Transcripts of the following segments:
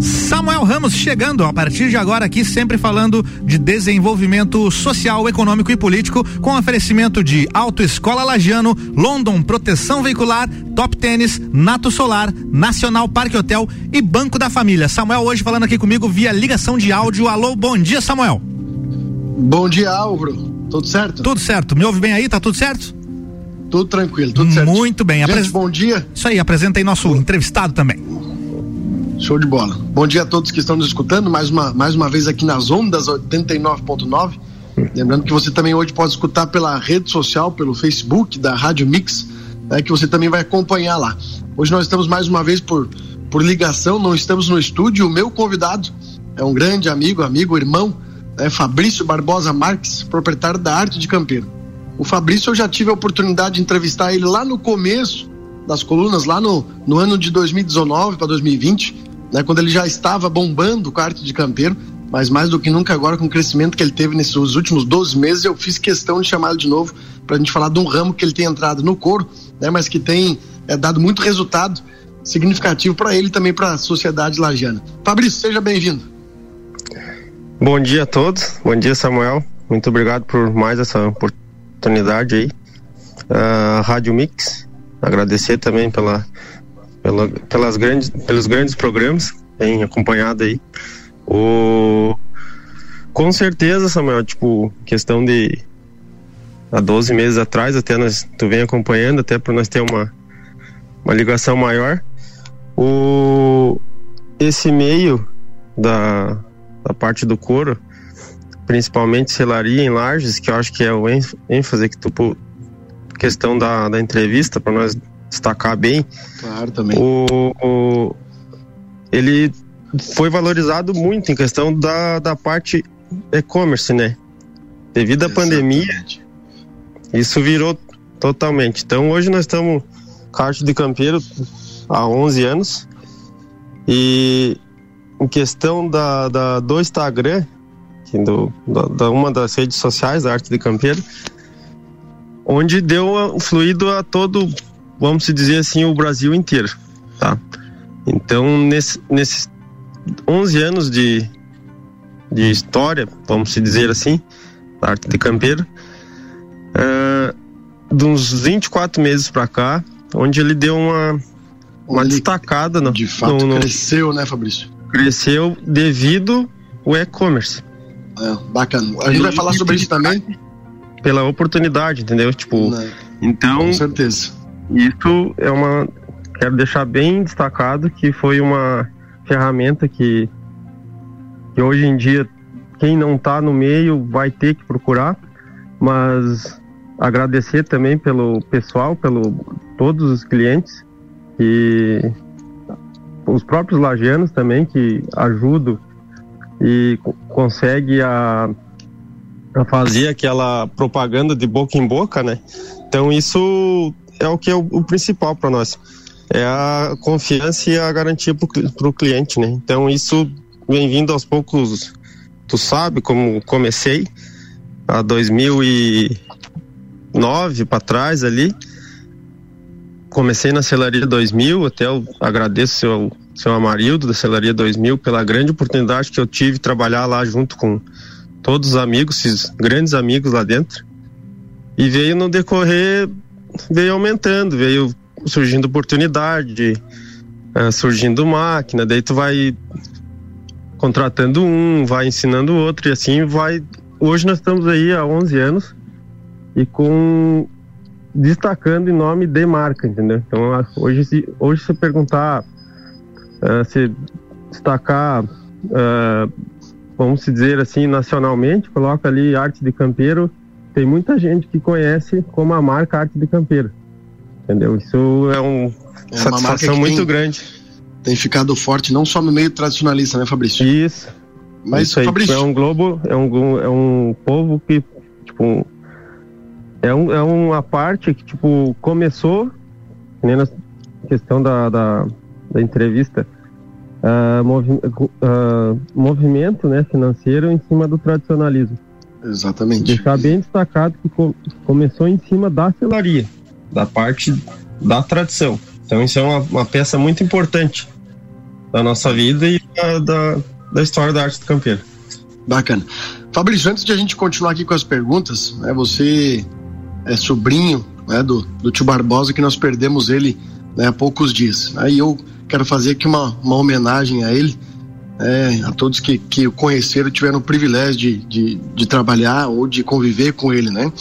Samuel Ramos chegando a partir de agora aqui sempre falando de desenvolvimento social, econômico e político com oferecimento de Autoescola Lagiano, London Proteção Veicular, Top Tênis, Nato Solar, Nacional Parque Hotel e Banco da Família. Samuel hoje falando aqui comigo via ligação de áudio. Alô, bom dia, Samuel. Bom dia, Álvaro. Tudo certo? Tudo certo. Me ouve bem aí? Tá tudo certo? Tudo tranquilo, tudo certo. Muito bem. Gente, Apres... bom dia. Isso aí, apresenta aí nosso entrevistado também. Show de bola. Bom dia a todos que estão nos escutando, mais uma, mais uma vez aqui nas ondas 89.9. Lembrando que você também hoje pode escutar pela rede social, pelo Facebook da Rádio Mix, né, que você também vai acompanhar lá. Hoje nós estamos mais uma vez por, por ligação, não estamos no estúdio. O meu convidado é um grande amigo, amigo, irmão, é Fabrício Barbosa Marques, proprietário da Arte de Campeiro. O Fabrício, eu já tive a oportunidade de entrevistar ele lá no começo das colunas, lá no, no ano de 2019 para 2020, né, quando ele já estava bombando com a Arte de Campeiro, mas mais do que nunca agora, com o crescimento que ele teve nesses últimos 12 meses, eu fiz questão de chamá-lo de novo para a gente falar de um ramo que ele tem entrado no couro, né, mas que tem é, dado muito resultado significativo para ele e também para a sociedade lagiana. Fabrício, seja bem-vindo. Bom dia a todos, bom dia Samuel, muito obrigado por mais essa oportunidade aí. Uh, Rádio Mix, agradecer também pela, pela, pelas grandes, pelos grandes programas que tem acompanhado aí. O, com certeza, Samuel, tipo, questão de há 12 meses atrás, até nós, tu vem acompanhando, até para nós ter uma, uma ligação maior. O, esse meio da, da parte do couro, principalmente selaria em lajes, que eu acho que é o ênfase que tu questão da, da entrevista para nós destacar bem. Claro, também. O, o, ele foi valorizado muito em questão da, da parte e-commerce, né? Devido à pandemia, isso virou totalmente. Então hoje nós estamos Carte de Campeiro há 11 anos e em questão da, da do Instagram, do, da, da, uma das redes sociais da Arte de Campeiro, onde deu fluido a todo, vamos dizer assim, o Brasil inteiro, tá? Então, nesse, nesses 11 anos de, de história, vamos dizer assim, da arte de campeiro, uh, de uns 24 meses para cá, onde ele deu uma, uma ele, destacada. No, de fato, no, no, cresceu, né, Fabrício? Cresceu devido ao e-commerce. É, bacana. A gente vai falar sobre isso também pela oportunidade, entendeu? Tipo, Não, então. Com certeza. Isso é uma. Quero deixar bem destacado que foi uma ferramenta que, que hoje em dia quem não está no meio vai ter que procurar, mas agradecer também pelo pessoal, pelo todos os clientes e os próprios lagianos também que ajudam e consegue a fazer aquela propaganda de boca em boca, né? Então isso é o que é o, o principal para nós, é a confiança e a garantia para o cliente, né? Então isso vem vindo aos poucos. Tu sabe como comecei a 2009 para trás ali. Comecei na Celaria 2000, até eu agradeço seu seu Amarildo da Celaria 2000 pela grande oportunidade que eu tive de trabalhar lá junto com todos os amigos, esses grandes amigos lá dentro. E veio no decorrer, veio aumentando, veio surgindo oportunidade, uh, surgindo máquina, daí tu vai contratando um, vai ensinando o outro e assim vai. Hoje nós estamos aí há 11 anos e com destacando em nome de marca, entendeu? Então hoje se hoje se perguntar uh, se destacar uh, vamos dizer assim, nacionalmente, coloca ali arte de campeiro, tem muita gente que conhece como a marca arte de campeiro. Entendeu? Isso é, um, é uma satisfação muito tem, grande. Tem ficado forte não só no meio tradicionalista, né, Fabrício? Isso. Mas Isso aí, Fabrício, é um globo, é um, é um povo que, tipo, é, um, é uma parte que, tipo, começou, nem na questão da, da, da entrevista, uh, movi uh, movimento né, financeiro em cima do tradicionalismo. Exatamente. Deixar bem destacado que co começou em cima da selaria, da parte da tradição. Então isso é uma, uma peça muito importante. da nossa vida e da, da, da história da arte do campeiro. Bacana. Fabrício, antes de a gente continuar aqui com as perguntas, né, você é sobrinho né, do, do tio Barbosa, que nós perdemos ele né, há poucos dias. Aí eu quero fazer aqui uma, uma homenagem a ele, é, a todos que, que o conheceram tiveram o privilégio de, de, de, trabalhar ou de conviver com ele, né?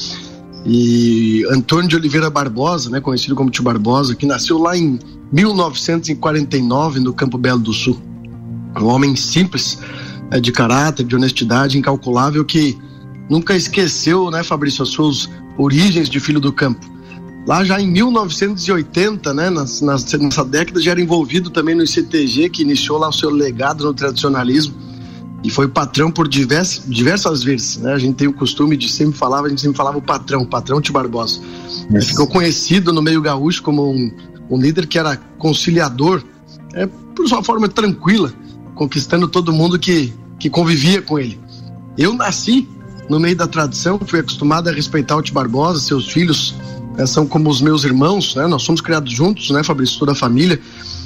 E Antônio de Oliveira Barbosa, né, conhecido como tio Barbosa, que nasceu lá em 1949 no Campo Belo do Sul. Um homem simples, é, de caráter, de honestidade incalculável que nunca esqueceu, né, Fabrício, as suas origens de filho do campo. Lá já em 1980, né, nas, nessa década, já era envolvido também no ICTG, que iniciou lá o seu legado no tradicionalismo e foi patrão por diversas, diversas vezes. Né? A gente tem o costume de sempre falar, a gente sempre falava o patrão, o patrão Tio Barbosa. Ele ficou conhecido no meio gaúcho como um, um líder que era conciliador, é, por sua forma tranquila, conquistando todo mundo que, que convivia com ele. Eu nasci no meio da tradição, fui acostumado a respeitar o Tio Barbosa, seus filhos né, são como os meus irmãos, né? Nós somos criados juntos, né, Fabrício, toda a família.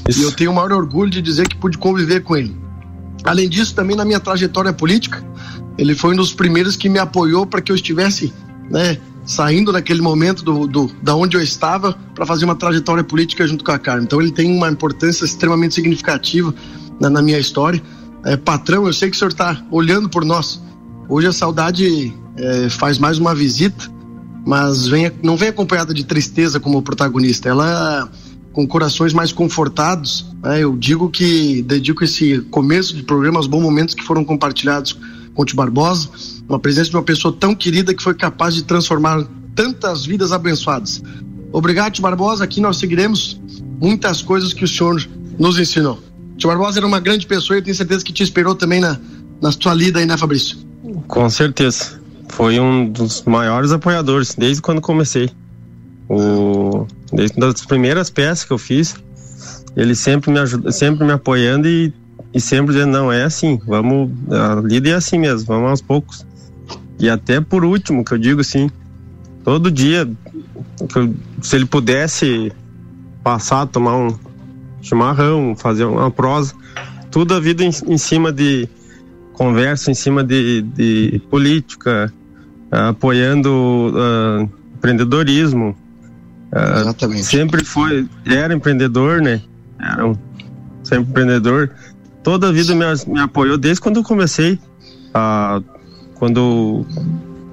Isso. E eu tenho o maior orgulho de dizer que pude conviver com ele. Além disso, também na minha trajetória política, ele foi um dos primeiros que me apoiou para que eu estivesse, né, saindo naquele momento do, do da onde eu estava para fazer uma trajetória política junto com a Carmen. Então ele tem uma importância extremamente significativa na, na minha história. É, patrão, eu sei que o senhor está olhando por nós. Hoje a saudade é, faz mais uma visita mas vem, não vem acompanhada de tristeza como protagonista. Ela com corações mais confortados. Né? Eu digo que dedico esse começo de programa aos bons momentos que foram compartilhados com o Tio Barbosa, uma presença de uma pessoa tão querida que foi capaz de transformar tantas vidas abençoadas. Obrigado, Tio Barbosa. Aqui nós seguiremos muitas coisas que o senhor nos ensinou. Tio Barbosa era uma grande pessoa e eu tenho certeza que te esperou também na, na sua lida aí, né, Fabrício? Com certeza foi um dos maiores apoiadores desde quando comecei. O, desde das primeiras peças que eu fiz, ele sempre me ajuda, sempre me apoiando e, e sempre dizendo não é assim, vamos a lida é assim mesmo, vamos aos poucos. E até por último que eu digo assim, todo dia eu, se ele pudesse passar, tomar um chimarrão, fazer uma prosa, tudo a vida em, em cima de conversa em cima de, de política, uh, apoiando uh, empreendedorismo. Uh, Exatamente. Sempre foi, era empreendedor, né? Era um, sempre empreendedor. Toda a vida me, me apoiou desde quando eu comecei. quando,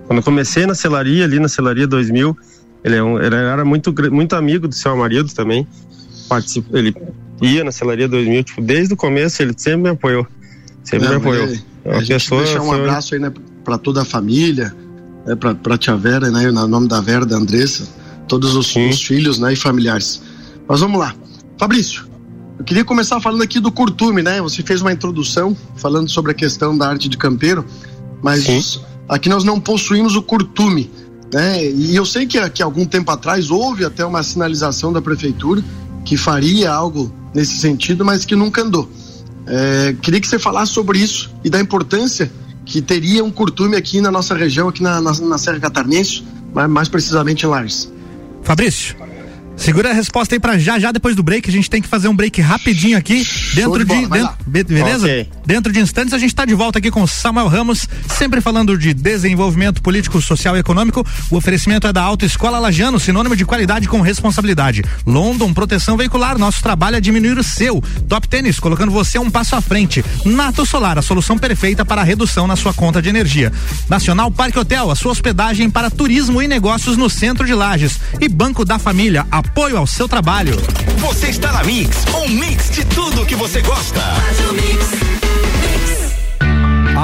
quando eu comecei na celaria, ali na celaria 2000, ele, é um, ele era muito, muito amigo do seu Amarildo também. Participa, ele ia na celaria 2000, tipo, desde o começo ele sempre me apoiou. Sempre Não, me apoiou. Ele, a, a gente pessoa, deixar um abraço aí, né, para toda a família, né, para a tia Vera, né, no nome da Vera, da Andressa, todos os, os, filhos, né, e familiares. Mas vamos lá. Fabrício, eu queria começar falando aqui do curtume, né? Você fez uma introdução falando sobre a questão da arte de campeiro, mas Sim. aqui nós não possuímos o curtume, né? E eu sei que, que algum tempo atrás houve até uma sinalização da prefeitura que faria algo nesse sentido, mas que nunca andou. É, queria que você falasse sobre isso e da importância que teria um curtume aqui na nossa região, aqui na, na, na Serra Catarinense, mais precisamente em Lares. Fabrício. Segura a resposta aí para já já depois do break. A gente tem que fazer um break rapidinho aqui. Dentro de. de beleza? Okay. Dentro de instantes a gente está de volta aqui com Samuel Ramos, sempre falando de desenvolvimento político, social e econômico. O oferecimento é da Autoescola Lajano, sinônimo de qualidade com responsabilidade. London Proteção Veicular, nosso trabalho é diminuir o seu. Top Tênis, colocando você um passo à frente. Nato Solar, a solução perfeita para a redução na sua conta de energia. Nacional Parque Hotel, a sua hospedagem para turismo e negócios no centro de Lages. E Banco da Família, a apoio ao seu trabalho. Você está na Mix, um mix de tudo que você gosta.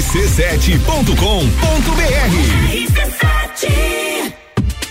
rc7.com.br. RC7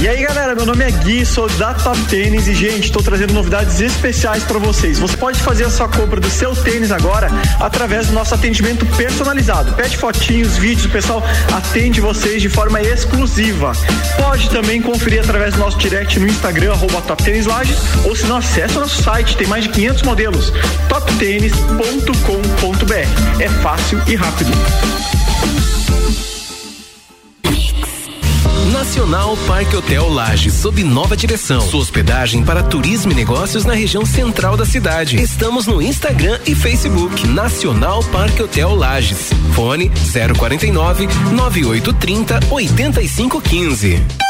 E aí galera, meu nome é Gui, sou da Top Tênis e gente, estou trazendo novidades especiais para vocês. Você pode fazer a sua compra do seu tênis agora através do nosso atendimento personalizado. Pede fotinhos, vídeos, o pessoal atende vocês de forma exclusiva. Pode também conferir através do nosso direct no Instagram, arroba Top Tênis Lages, ou se não acessa nosso site, tem mais de 500 modelos, toptênis.com.br. É fácil e rápido. Nacional Parque Hotel Lages, sob nova direção. Sua hospedagem para turismo e negócios na região central da cidade. Estamos no Instagram e Facebook. Nacional Parque Hotel Lages. Fone 049 9830 8515.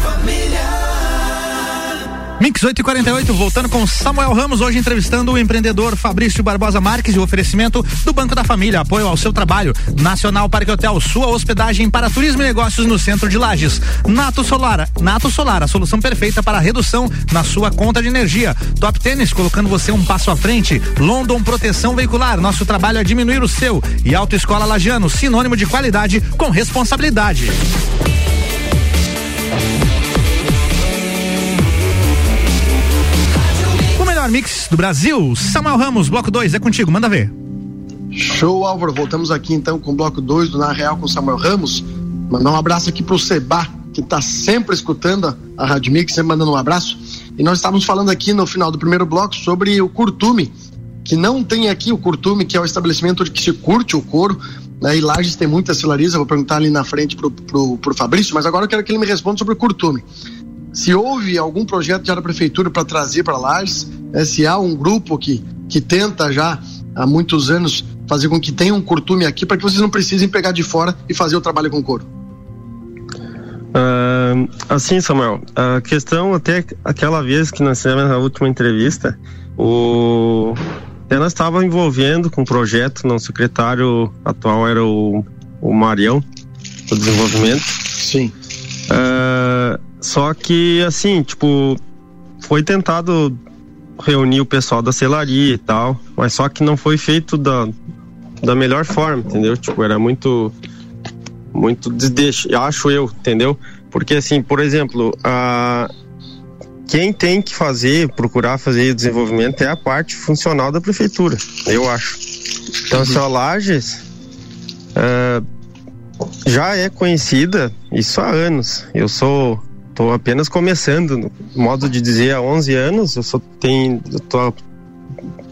Mix 848, voltando com Samuel Ramos, hoje entrevistando o empreendedor Fabrício Barbosa Marques e o oferecimento do Banco da Família, apoio ao seu trabalho. Nacional Parque Hotel, sua hospedagem para turismo e negócios no centro de Lages. Nato Solar, Nato Solar, a solução perfeita para redução na sua conta de energia. Top Tênis, colocando você um passo à frente. London Proteção Veicular, nosso trabalho é diminuir o seu. E Autoescola Lagiano, sinônimo de qualidade com responsabilidade. Mix do Brasil. Samuel Ramos, bloco 2, é contigo, manda ver. Show, Álvaro. Voltamos aqui então com o bloco 2 do Na Real com Samuel Ramos. Mandar um abraço aqui pro Seba, que está sempre escutando a Rádio Mix, sempre mandando um abraço. E nós estávamos falando aqui no final do primeiro bloco sobre o curtume, que não tem aqui o curtume, que é o estabelecimento que se curte o couro. Né? E Lages tem muita celariza, vou perguntar ali na frente pro, pro, pro Fabrício, mas agora eu quero que ele me responda sobre o curtume se houve algum projeto já da prefeitura para trazer para Lages, né, se há um grupo que, que tenta já há muitos anos fazer com que tenha um curtume aqui para que vocês não precisem pegar de fora e fazer o trabalho com couro. Uh, assim, Samuel, a questão até aquela vez que nós fizemos a última entrevista, o até nós estava envolvendo com o um projeto, nosso secretário atual era o, o Marião, do desenvolvimento. Sim. Uh, só que, assim, tipo, foi tentado reunir o pessoal da celaria e tal, mas só que não foi feito da, da melhor forma, entendeu? Tipo, era muito. Muito desdeixo, acho eu, entendeu? Porque, assim, por exemplo, a. Quem tem que fazer, procurar fazer desenvolvimento é a parte funcional da prefeitura, eu acho. Então, se a Lages uh, já é conhecida, isso há anos. Eu sou Estou apenas começando, no modo de dizer, há 11 anos, eu só tenho, eu tô,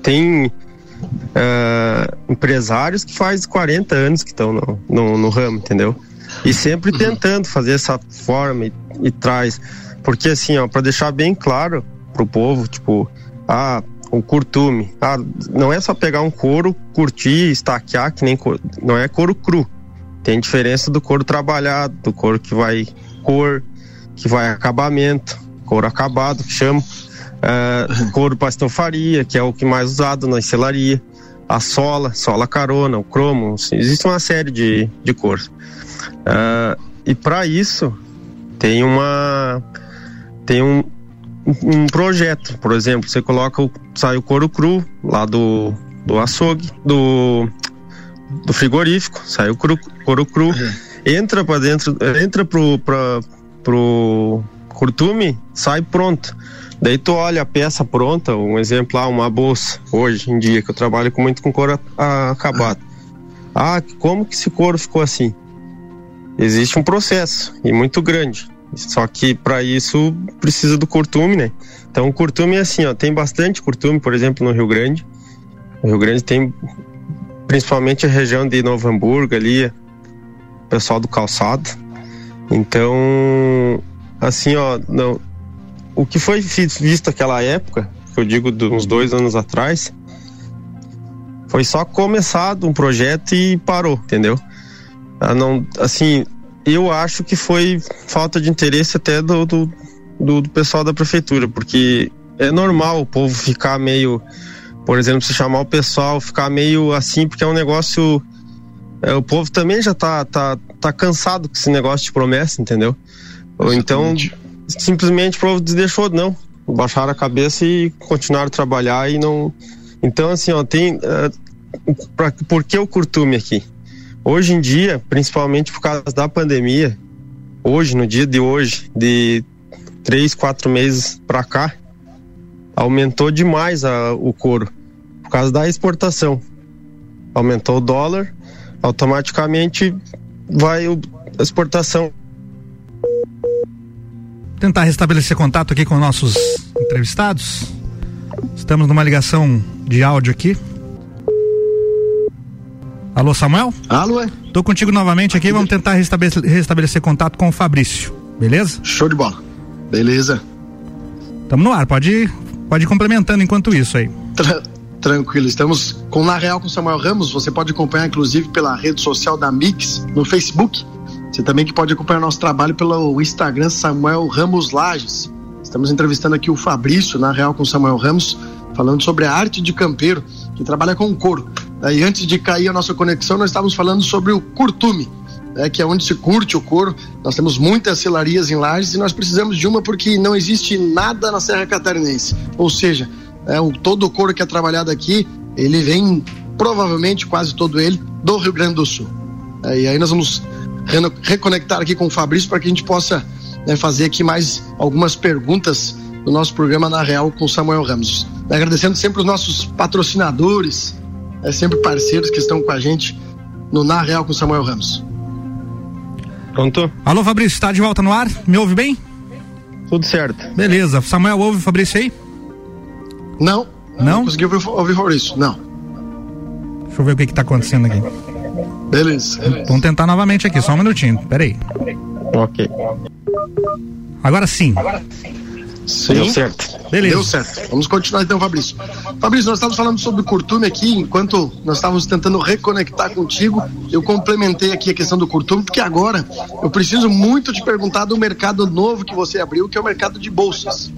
tem uh, empresários que faz 40 anos que estão no, no, no, ramo, entendeu? E sempre uhum. tentando fazer essa forma e, e traz, porque assim, ó, para deixar bem claro pro povo, tipo, ah, o curtume, ah, não é só pegar um couro, curtir, estaquear, que nem couro, não é couro cru. Tem diferença do couro trabalhado, do couro que vai cor, que vai acabamento, couro acabado, que chama, uh, couro para estofaria, que é o que mais usado na selaria, a sola, sola carona, o cromo, assim, existe uma série de, de cores. Uh, e para isso, tem uma tem um, um projeto, por exemplo, você coloca o sai o couro cru lá do do açougue, do do frigorífico, sai o cru, couro cru, uhum. entra para dentro, entra pro pra, pro curtume, sai pronto. Daí tu olha a peça pronta, um exemplo lá, uma bolsa, hoje em dia, que eu trabalho muito com couro acabado. Ah, como que esse couro ficou assim? Existe um processo, e muito grande. Só que para isso precisa do curtume, né? Então o curtume é assim, ó, tem bastante curtume, por exemplo, no Rio Grande. No Rio Grande tem principalmente a região de Novo Hamburgo ali, pessoal do calçado. Então, assim, ó, não, o que foi visto naquela época, que eu digo de uns dois anos atrás, foi só começado um projeto e parou, entendeu? Ah, não, assim, eu acho que foi falta de interesse até do, do, do, do pessoal da prefeitura, porque é normal o povo ficar meio, por exemplo, se chamar o pessoal, ficar meio assim, porque é um negócio. É, o povo também já tá, tá, tá cansado com esse negócio de promessa, entendeu? Ou então simplesmente o povo deixou, não. Baixaram a cabeça e continuaram a trabalhar e não. Então, assim, ó, tem. Uh, pra, por que o curtume aqui? Hoje em dia, principalmente por causa da pandemia, hoje, no dia de hoje, de três, quatro meses para cá, aumentou demais a, o couro por causa da exportação. Aumentou o dólar, automaticamente vai o, a exportação tentar restabelecer contato aqui com nossos entrevistados. Estamos numa ligação de áudio aqui. Alô, Samuel? Alô, é? Tô contigo novamente aqui, vamos tentar restabelecer, restabelecer contato com o Fabrício, beleza? Show de bola. Beleza. Tamo no ar, pode ir, pode ir complementando enquanto isso aí. Tra tranquilo, estamos com Na Real com Samuel Ramos, você pode acompanhar inclusive pela rede social da Mix no Facebook você também que pode acompanhar nosso trabalho pelo Instagram Samuel Ramos Lages. Estamos entrevistando aqui o Fabrício, na Real com Samuel Ramos, falando sobre a arte de campeiro, que trabalha com couro. E antes de cair a nossa conexão, nós estávamos falando sobre o curtume, né, que é onde se curte o couro. Nós temos muitas selarias em Lages e nós precisamos de uma porque não existe nada na Serra Catarinense. Ou seja, é, o, todo o couro que é trabalhado aqui, ele vem, provavelmente quase todo ele, do Rio Grande do Sul. É, e aí nós vamos reconectar aqui com o Fabrício para que a gente possa né, fazer aqui mais algumas perguntas no nosso programa Na Real com Samuel Ramos. Agradecendo sempre os nossos patrocinadores, é, sempre parceiros que estão com a gente no Na Real com Samuel Ramos. Pronto? Alô, Fabrício, está de volta no ar? Me ouve bem? Tudo certo. Beleza. Samuel, ouve o Fabrício aí? Não. Não? Não consegui ouvir, ouvir o Fabrício, não. Deixa eu ver o que está acontecendo aqui. Beleza, beleza. Vamos tentar novamente aqui, só um minutinho. Peraí. Ok. Agora sim. Agora sim. Sim. Deu certo. Beleza. Deu certo. Vamos continuar então, Fabrício. Fabrício, nós estávamos falando sobre o curtume aqui, enquanto nós estávamos tentando reconectar contigo, eu complementei aqui a questão do curtume, porque agora eu preciso muito te perguntar do mercado novo que você abriu, que é o mercado de bolsas.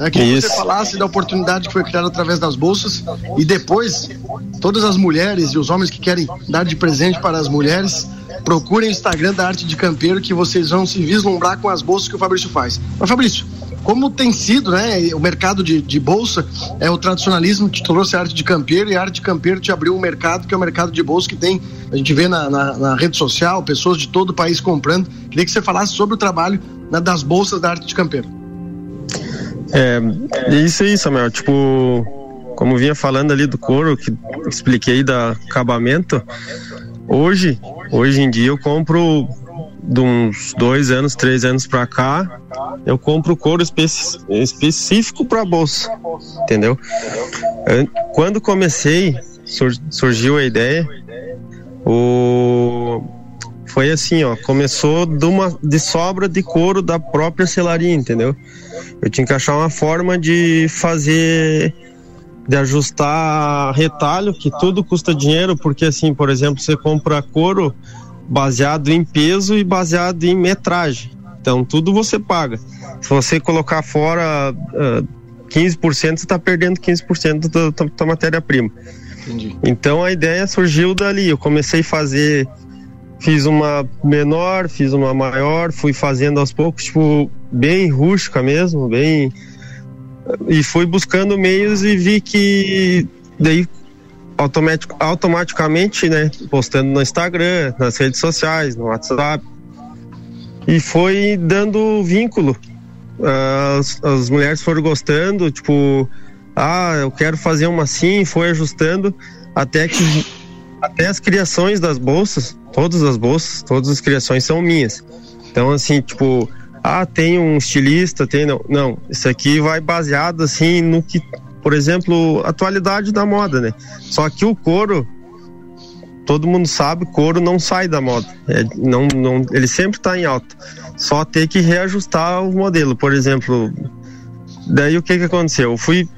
É, que você falasse da oportunidade que foi criada através das bolsas e depois todas as mulheres e os homens que querem dar de presente para as mulheres procurem o Instagram da Arte de Campeiro que vocês vão se vislumbrar com as bolsas que o Fabrício faz. Mas Fabrício, como tem sido, né? O mercado de, de bolsa é o tradicionalismo te trouxe a arte de campeiro e a arte de campeiro te abriu um mercado que é o mercado de bolsa que tem, a gente vê na, na, na rede social, pessoas de todo o país comprando. Queria que você falasse sobre o trabalho né, das bolsas da arte de campeiro. É, é isso aí, Samuel. Tipo, como vinha falando ali do couro, que expliquei da acabamento, hoje, hoje em dia eu compro de uns dois anos, três anos para cá, eu compro couro especi específico para bolsa, entendeu? Quando comecei, sur surgiu a ideia, o foi assim, ó, começou de uma de sobra de couro da própria selaria, entendeu? Eu tinha que achar uma forma de fazer de ajustar retalho, que tudo custa dinheiro, porque assim, por exemplo, você compra couro baseado em peso e baseado em metragem. Então, tudo você paga. Se você colocar fora uh, 15%, você está perdendo 15% da, da, da matéria-prima. Então, a ideia surgiu dali. Eu comecei a fazer fiz uma menor, fiz uma maior, fui fazendo aos poucos, tipo, bem rústica mesmo, bem. E fui buscando meios e vi que daí automatic, automaticamente, né, postando no Instagram, nas redes sociais, no WhatsApp. E foi dando vínculo. As, as mulheres foram gostando, tipo, ah, eu quero fazer uma assim, foi ajustando até que até as criações das bolsas, todas as bolsas, todas as criações são minhas. Então assim, tipo, ah, tem um estilista, tem não, não, isso aqui vai baseado assim no que, por exemplo, atualidade da moda, né? Só que o couro todo mundo sabe, couro não sai da moda. É, não, não, ele sempre está em alta. Só ter que reajustar o modelo. Por exemplo, daí o que que aconteceu? Eu fui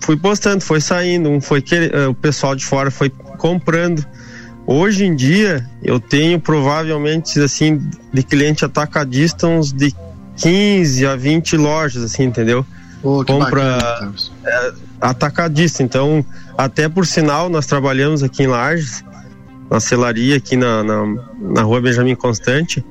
fui postando, foi saindo, um foi eh, o pessoal de fora foi comprando. Hoje em dia eu tenho provavelmente assim de cliente atacadista uns de 15 a 20 lojas assim, entendeu? Oh, Compra bacana, é, atacadista. Então, até por sinal, nós trabalhamos aqui em Lages, na celaria aqui na, na, na rua Benjamin Constante.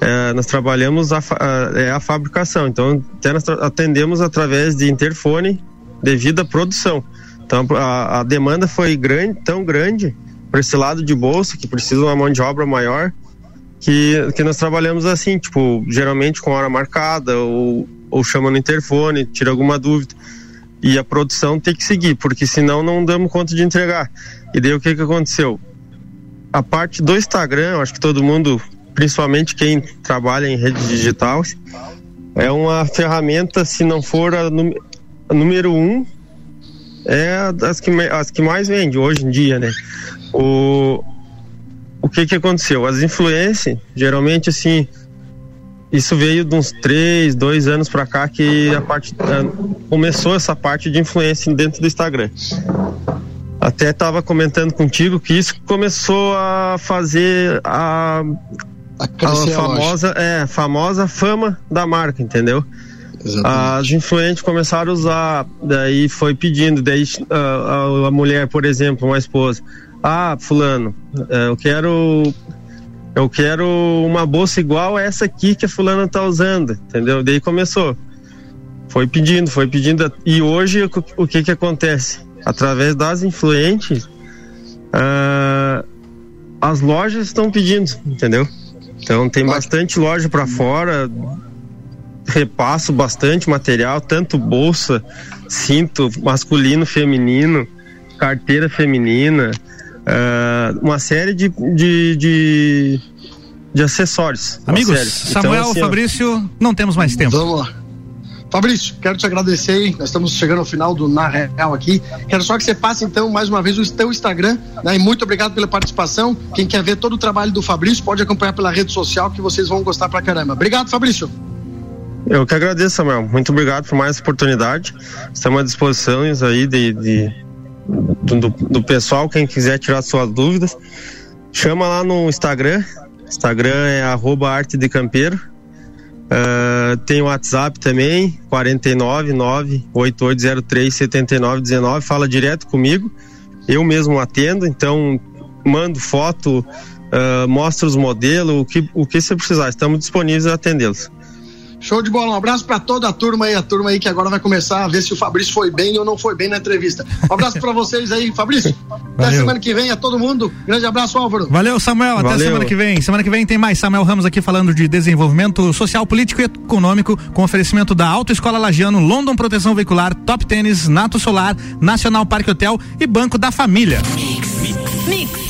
É, nós trabalhamos a, a, é a fabricação, então até nós atendemos através de interfone devido à produção. Então a, a demanda foi grande, tão grande para esse lado de bolsa que precisa de uma mão de obra maior que, que nós trabalhamos assim, tipo, geralmente com hora marcada ou, ou chama no interfone, tira alguma dúvida. E a produção tem que seguir, porque senão não damos conta de entregar. E daí o que que aconteceu? A parte do Instagram, acho que todo mundo, principalmente quem trabalha em redes digitais, é uma ferramenta, se não for a, número um é as que, as que mais vende hoje em dia, né? O, o que que aconteceu? As influências, geralmente assim, isso veio de uns três, dois anos para cá que a parte começou essa parte de influência dentro do Instagram. Até estava comentando contigo que isso começou a fazer a, a, a famosa, é, famosa fama da marca, entendeu? Exatamente. As influentes começaram a usar, daí foi pedindo, daí a, a, a mulher, por exemplo, uma esposa, ah, fulano, é, eu quero eu quero uma bolsa igual essa aqui que a fulana tá usando, entendeu? Daí começou. Foi pedindo, foi pedindo. E hoje o que que acontece? Através das influentes, uh, as lojas estão pedindo, entendeu? Então tem bastante loja para fora, repasso bastante material, tanto bolsa, cinto masculino, feminino, carteira feminina, uh, uma série de, de, de, de acessórios. Amigos, Samuel, então, assim, Fabrício, não temos mais tempo. Vamos lá. Fabrício, quero te agradecer. Nós estamos chegando ao final do Na Real aqui. Quero só que você passe, então, mais uma vez o teu Instagram. Né? E muito obrigado pela participação. Quem quer ver todo o trabalho do Fabrício pode acompanhar pela rede social que vocês vão gostar pra caramba. Obrigado, Fabrício. Eu que agradeço, Samuel. Muito obrigado por mais oportunidade. Estamos à disposição aí de, de do, do, pessoal, quem quiser tirar suas dúvidas. Chama lá no Instagram. Instagram é arroba arte de campeiro. Uh, tem o WhatsApp também, 49988037919. Fala direto comigo. Eu mesmo atendo, então mando foto, uh, mostro os modelos, o que, o que você precisar. Estamos disponíveis a atendê-los. Show de bola, um abraço para toda a turma aí, a turma aí que agora vai começar a ver se o Fabrício foi bem ou não foi bem na entrevista. Um abraço para vocês aí, Fabrício. Valeu. Até semana que vem a todo mundo. Grande abraço, Álvaro. Valeu, Samuel. Até Valeu. semana que vem. Semana que vem tem mais Samuel Ramos aqui falando de desenvolvimento social, político e econômico com oferecimento da Autoescola Lagiano, London Proteção Veicular, Top Tênis, Nato Solar, Nacional Parque Hotel e Banco da Família. Mix. Mix.